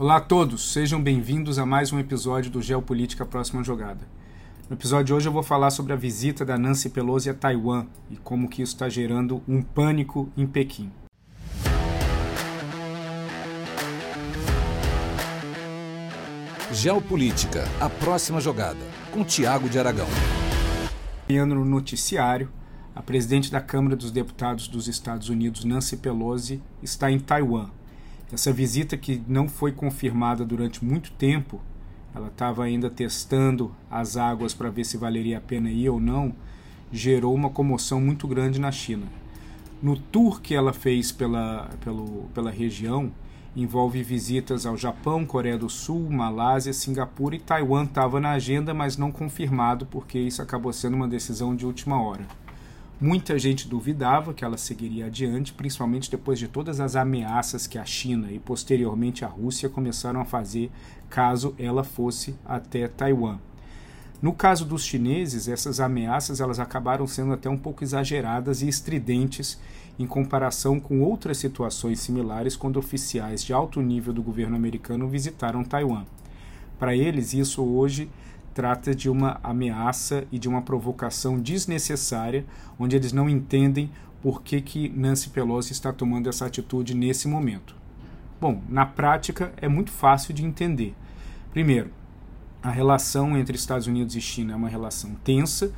Olá a todos, sejam bem-vindos a mais um episódio do Geopolítica Próxima Jogada. No episódio de hoje eu vou falar sobre a visita da Nancy Pelosi a Taiwan e como que isso está gerando um pânico em Pequim. Geopolítica, a próxima jogada, com Tiago de Aragão. No noticiário, a presidente da Câmara dos Deputados dos Estados Unidos, Nancy Pelosi, está em Taiwan. Essa visita que não foi confirmada durante muito tempo, ela estava ainda testando as águas para ver se valeria a pena ir ou não, gerou uma comoção muito grande na China. No tour que ela fez pela, pelo, pela região, envolve visitas ao Japão, Coreia do Sul, Malásia, Singapura e Taiwan estava na agenda, mas não confirmado porque isso acabou sendo uma decisão de última hora. Muita gente duvidava que ela seguiria adiante, principalmente depois de todas as ameaças que a China e posteriormente a Rússia começaram a fazer caso ela fosse até Taiwan. No caso dos chineses, essas ameaças elas acabaram sendo até um pouco exageradas e estridentes em comparação com outras situações similares quando oficiais de alto nível do governo americano visitaram Taiwan. Para eles, isso hoje trata de uma ameaça e de uma provocação desnecessária, onde eles não entendem por que, que Nancy Pelosi está tomando essa atitude nesse momento. Bom, na prática é muito fácil de entender. Primeiro, a relação entre Estados Unidos e China é uma relação tensa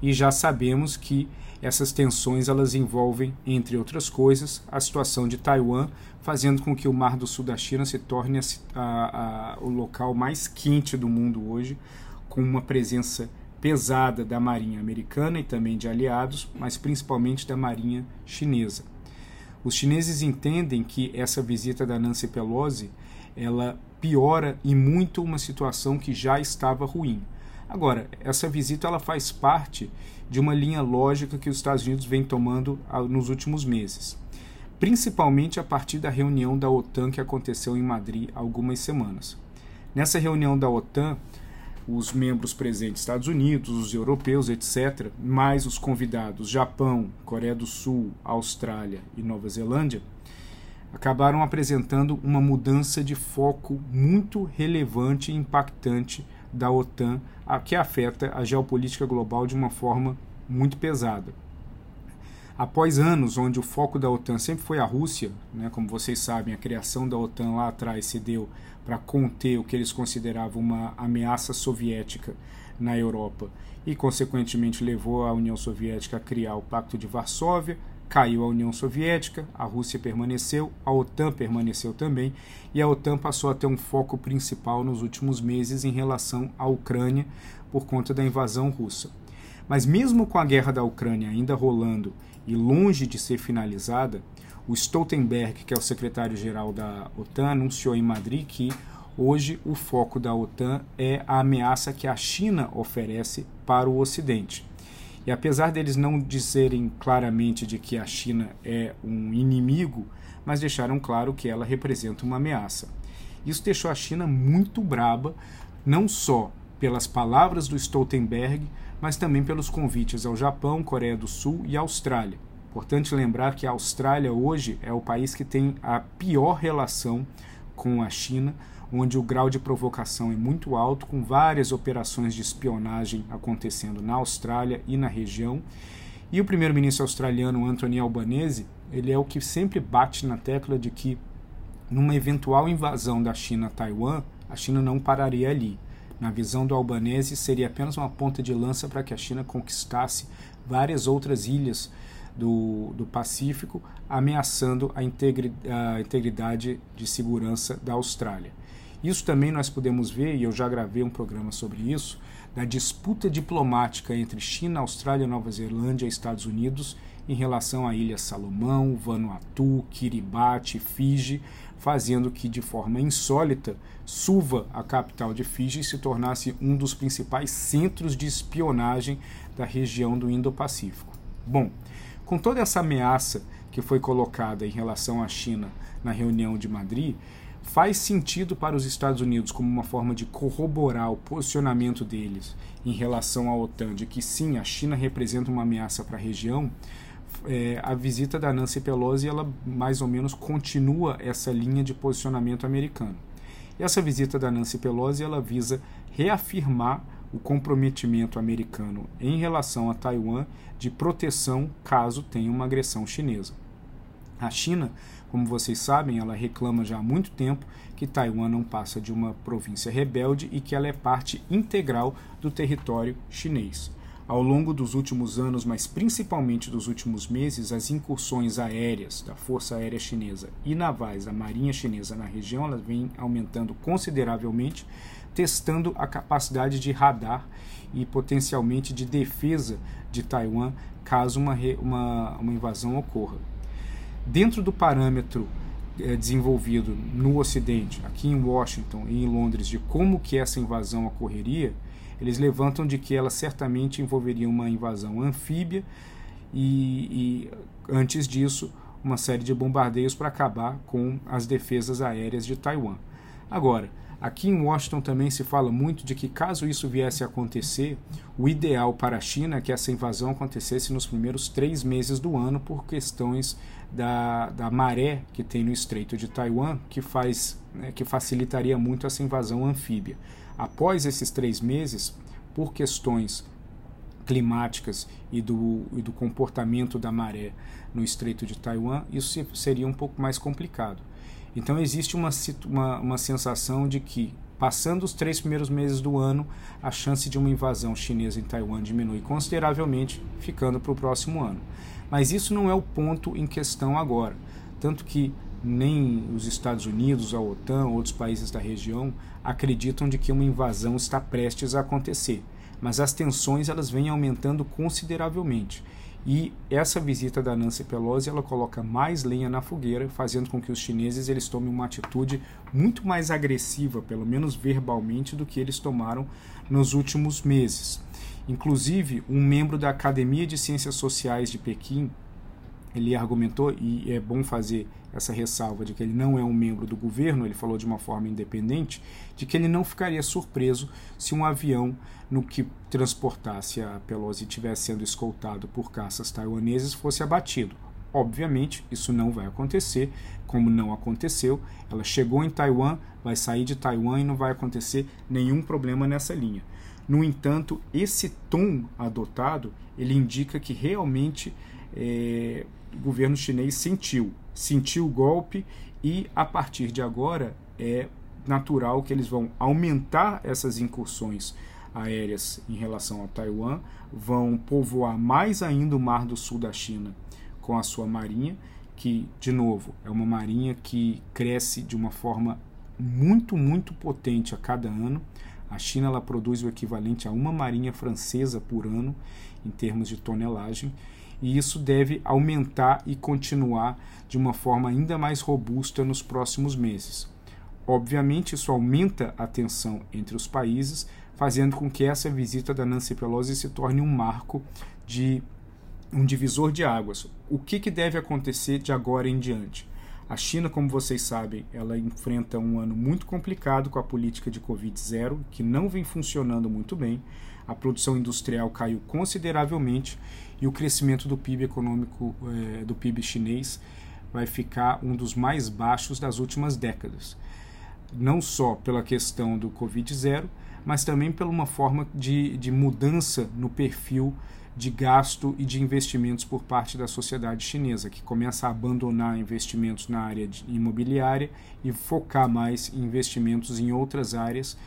e já sabemos que essas tensões elas envolvem, entre outras coisas, a situação de Taiwan, fazendo com que o Mar do Sul da China se torne a, a, o local mais quente do mundo hoje, com uma presença pesada da Marinha americana e também de aliados, mas principalmente da Marinha chinesa. Os chineses entendem que essa visita da Nancy Pelosi ela piora e muito uma situação que já estava ruim. Agora, essa visita ela faz parte de uma linha lógica que os Estados Unidos vem tomando nos últimos meses, principalmente a partir da reunião da OTAN que aconteceu em Madrid há algumas semanas. Nessa reunião da OTAN, os membros presentes, Estados Unidos, os europeus, etc., mais os convidados, Japão, Coreia do Sul, Austrália e Nova Zelândia, acabaram apresentando uma mudança de foco muito relevante e impactante da OTAN, que afeta a geopolítica global de uma forma muito pesada. Após anos onde o foco da OTAN sempre foi a Rússia, né, como vocês sabem, a criação da OTAN lá atrás se deu para conter o que eles consideravam uma ameaça soviética na Europa e, consequentemente, levou a União Soviética a criar o Pacto de Varsóvia, caiu a União Soviética, a Rússia permaneceu, a OTAN permaneceu também, e a OTAN passou a ter um foco principal nos últimos meses em relação à Ucrânia por conta da invasão russa. Mas mesmo com a guerra da Ucrânia ainda rolando e longe de ser finalizada, o Stoltenberg, que é o secretário-geral da OTAN, anunciou em Madrid que hoje o foco da OTAN é a ameaça que a China oferece para o Ocidente. E apesar deles não dizerem claramente de que a China é um inimigo, mas deixaram claro que ela representa uma ameaça. Isso deixou a China muito braba, não só pelas palavras do Stoltenberg, mas também pelos convites ao Japão, Coreia do Sul e Austrália. Importante lembrar que a Austrália hoje é o país que tem a pior relação com a China, onde o grau de provocação é muito alto, com várias operações de espionagem acontecendo na Austrália e na região. E o primeiro-ministro australiano Anthony Albanese, ele é o que sempre bate na tecla de que numa eventual invasão da China a Taiwan, a China não pararia ali. Na visão do Albanese, seria apenas uma ponta de lança para que a China conquistasse várias outras ilhas do, do Pacífico, ameaçando a, integri, a integridade de segurança da Austrália. Isso também nós podemos ver, e eu já gravei um programa sobre isso, da disputa diplomática entre China, Austrália, Nova Zelândia e Estados Unidos em relação à Ilha Salomão, Vanuatu, Kiribati, Fiji, fazendo que de forma insólita Suva, a capital de Fiji, se tornasse um dos principais centros de espionagem da região do Indo-Pacífico. Bom, com toda essa ameaça que foi colocada em relação à China na reunião de Madrid, faz sentido para os Estados Unidos como uma forma de corroborar o posicionamento deles em relação à OTAN, de que sim, a China representa uma ameaça para a região, é, a visita da Nancy Pelosi ela mais ou menos continua essa linha de posicionamento americano. E essa visita da Nancy Pelosi ela visa reafirmar o comprometimento americano em relação a Taiwan de proteção caso tenha uma agressão chinesa. A China, como vocês sabem, ela reclama já há muito tempo que Taiwan não passa de uma província rebelde e que ela é parte integral do território chinês. Ao longo dos últimos anos, mas principalmente dos últimos meses, as incursões aéreas da Força Aérea Chinesa e navais da Marinha Chinesa na região elas vêm aumentando consideravelmente, testando a capacidade de radar e potencialmente de defesa de Taiwan caso uma, uma, uma invasão ocorra. Dentro do parâmetro é, desenvolvido no Ocidente, aqui em Washington e em Londres, de como que essa invasão ocorreria, eles levantam de que ela certamente envolveria uma invasão anfíbia e, e antes disso, uma série de bombardeios para acabar com as defesas aéreas de Taiwan. Agora, aqui em Washington também se fala muito de que, caso isso viesse a acontecer, o ideal para a China é que essa invasão acontecesse nos primeiros três meses do ano, por questões da, da maré que tem no Estreito de Taiwan, que, faz, né, que facilitaria muito essa invasão anfíbia. Após esses três meses, por questões climáticas e do, e do comportamento da maré no Estreito de Taiwan, isso seria um pouco mais complicado. Então existe uma, uma, uma sensação de que, passando os três primeiros meses do ano, a chance de uma invasão chinesa em Taiwan diminui consideravelmente, ficando para o próximo ano. Mas isso não é o ponto em questão agora. Tanto que nem os Estados Unidos, a OTAN, outros países da região acreditam de que uma invasão está prestes a acontecer, mas as tensões elas vêm aumentando consideravelmente. E essa visita da Nancy Pelosi ela coloca mais lenha na fogueira, fazendo com que os chineses eles tomem uma atitude muito mais agressiva, pelo menos verbalmente, do que eles tomaram nos últimos meses. Inclusive, um membro da Academia de Ciências Sociais de Pequim, ele argumentou, e é bom fazer essa ressalva de que ele não é um membro do governo, ele falou de uma forma independente, de que ele não ficaria surpreso se um avião no que transportasse a Pelosi estivesse sendo escoltado por caças taiwaneses fosse abatido. Obviamente, isso não vai acontecer, como não aconteceu. Ela chegou em Taiwan, vai sair de Taiwan e não vai acontecer nenhum problema nessa linha. No entanto, esse tom adotado, ele indica que realmente é, o governo chinês sentiu, sentiu o golpe e a partir de agora é natural que eles vão aumentar essas incursões aéreas em relação a Taiwan, vão povoar mais ainda o Mar do Sul da China com a sua marinha, que, de novo, é uma marinha que cresce de uma forma muito, muito potente a cada ano. A China ela produz o equivalente a uma marinha francesa por ano em termos de tonelagem e isso deve aumentar e continuar de uma forma ainda mais robusta nos próximos meses. Obviamente, isso aumenta a tensão entre os países, fazendo com que essa visita da Nancy Pelosi se torne um marco de um divisor de águas. O que, que deve acontecer de agora em diante? A China, como vocês sabem, ela enfrenta um ano muito complicado com a política de Covid-0, que não vem funcionando muito bem. A produção industrial caiu consideravelmente e o crescimento do PIB econômico eh, do PIB chinês vai ficar um dos mais baixos das últimas décadas. Não só pela questão do Covid-0, mas também por uma forma de, de mudança no perfil de gasto e de investimentos por parte da sociedade chinesa, que começa a abandonar investimentos na área imobiliária e focar mais em investimentos em outras áreas,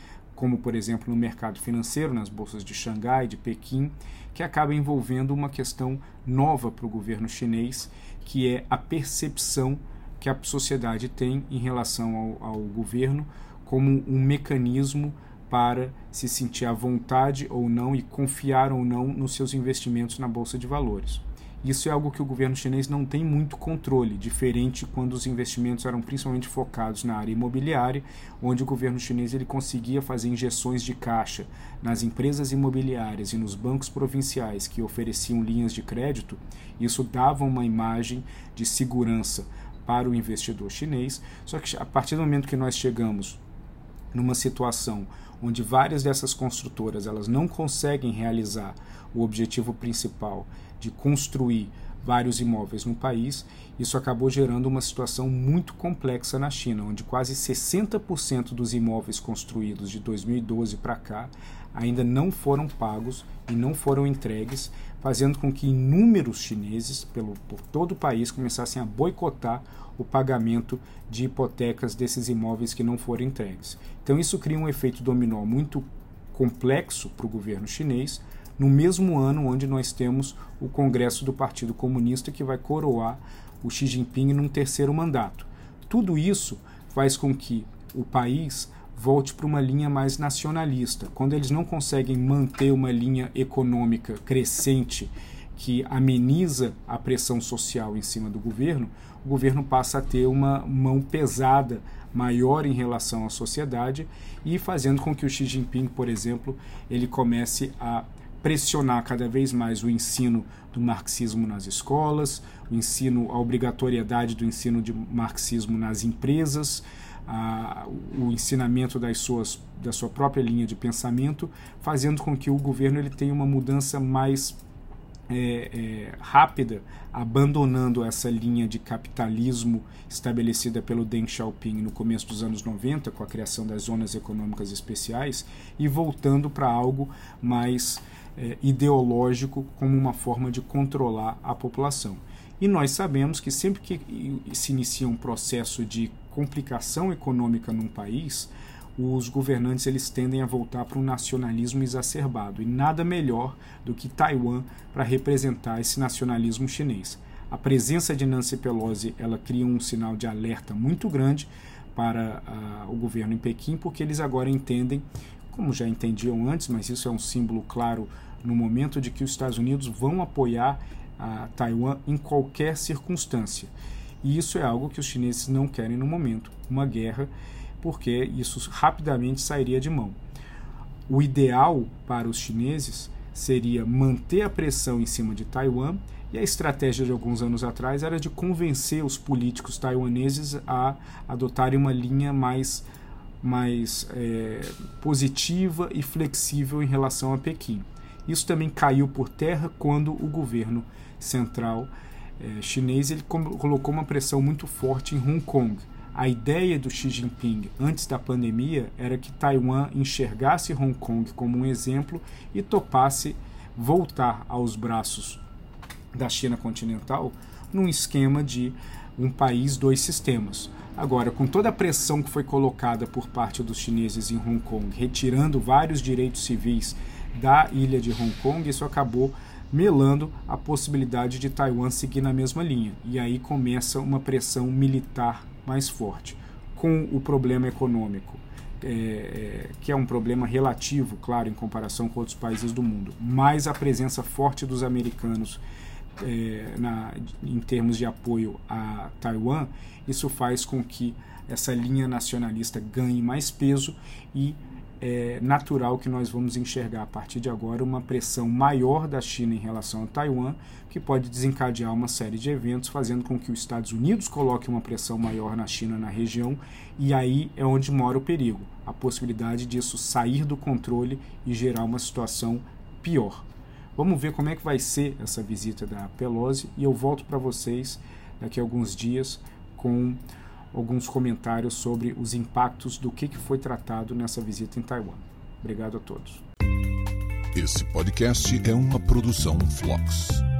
como por exemplo no mercado financeiro, nas bolsas de Xangai, de Pequim, que acaba envolvendo uma questão nova para o governo chinês, que é a percepção que a sociedade tem em relação ao, ao governo como um mecanismo para se sentir à vontade ou não e confiar ou não nos seus investimentos na bolsa de valores. Isso é algo que o governo chinês não tem muito controle, diferente quando os investimentos eram principalmente focados na área imobiliária, onde o governo chinês ele conseguia fazer injeções de caixa nas empresas imobiliárias e nos bancos provinciais que ofereciam linhas de crédito. Isso dava uma imagem de segurança para o investidor chinês. Só que a partir do momento que nós chegamos numa situação onde várias dessas construtoras elas não conseguem realizar o objetivo principal de construir vários imóveis no país. Isso acabou gerando uma situação muito complexa na China, onde quase 60% dos imóveis construídos de 2012 para cá ainda não foram pagos e não foram entregues, fazendo com que inúmeros chineses pelo, por todo o país começassem a boicotar o pagamento de hipotecas desses imóveis que não foram entregues. Então isso cria um efeito dominó muito complexo para o governo chinês, no mesmo ano onde nós temos o Congresso do Partido Comunista que vai coroar o Xi Jinping num terceiro mandato. Tudo isso faz com que o país volte para uma linha mais nacionalista. Quando eles não conseguem manter uma linha econômica crescente que ameniza a pressão social em cima do governo, o governo passa a ter uma mão pesada maior em relação à sociedade e fazendo com que o Xi Jinping, por exemplo, ele comece a pressionar cada vez mais o ensino do marxismo nas escolas, o ensino, a obrigatoriedade do ensino de marxismo nas empresas, a, o ensinamento das suas, da sua própria linha de pensamento, fazendo com que o governo ele tenha uma mudança mais é, é, rápida, abandonando essa linha de capitalismo estabelecida pelo Deng Xiaoping no começo dos anos 90, com a criação das zonas econômicas especiais, e voltando para algo mais é, ideológico como uma forma de controlar a população. E nós sabemos que sempre que se inicia um processo de complicação econômica num país, os governantes eles tendem a voltar para um nacionalismo exacerbado e nada melhor do que Taiwan para representar esse nacionalismo chinês. A presença de Nancy Pelosi ela cria um sinal de alerta muito grande para uh, o governo em Pequim, porque eles agora entendem, como já entendiam antes, mas isso é um símbolo claro no momento de que os Estados Unidos vão apoiar a Taiwan em qualquer circunstância. E isso é algo que os chineses não querem no momento, uma guerra porque isso rapidamente sairia de mão. O ideal para os chineses seria manter a pressão em cima de Taiwan e a estratégia de alguns anos atrás era de convencer os políticos taiwaneses a adotarem uma linha mais, mais é, positiva e flexível em relação a Pequim. Isso também caiu por terra quando o governo central é, chinês ele colocou uma pressão muito forte em Hong Kong a ideia do Xi Jinping antes da pandemia era que Taiwan enxergasse Hong Kong como um exemplo e topasse voltar aos braços da China continental num esquema de um país, dois sistemas. Agora, com toda a pressão que foi colocada por parte dos chineses em Hong Kong, retirando vários direitos civis da ilha de Hong Kong, isso acabou melando a possibilidade de Taiwan seguir na mesma linha. E aí começa uma pressão militar mais forte. Com o problema econômico, é, é, que é um problema relativo, claro, em comparação com outros países do mundo, mais a presença forte dos americanos é, na, em termos de apoio a Taiwan, isso faz com que essa linha nacionalista ganhe mais peso e é natural que nós vamos enxergar a partir de agora uma pressão maior da China em relação a Taiwan, que pode desencadear uma série de eventos, fazendo com que os Estados Unidos coloquem uma pressão maior na China na região, e aí é onde mora o perigo, a possibilidade disso sair do controle e gerar uma situação pior. Vamos ver como é que vai ser essa visita da Pelosi e eu volto para vocês daqui a alguns dias com alguns comentários sobre os impactos do que foi tratado nessa visita em Taiwan. Obrigado a todos. Esse podcast é uma produção Flux.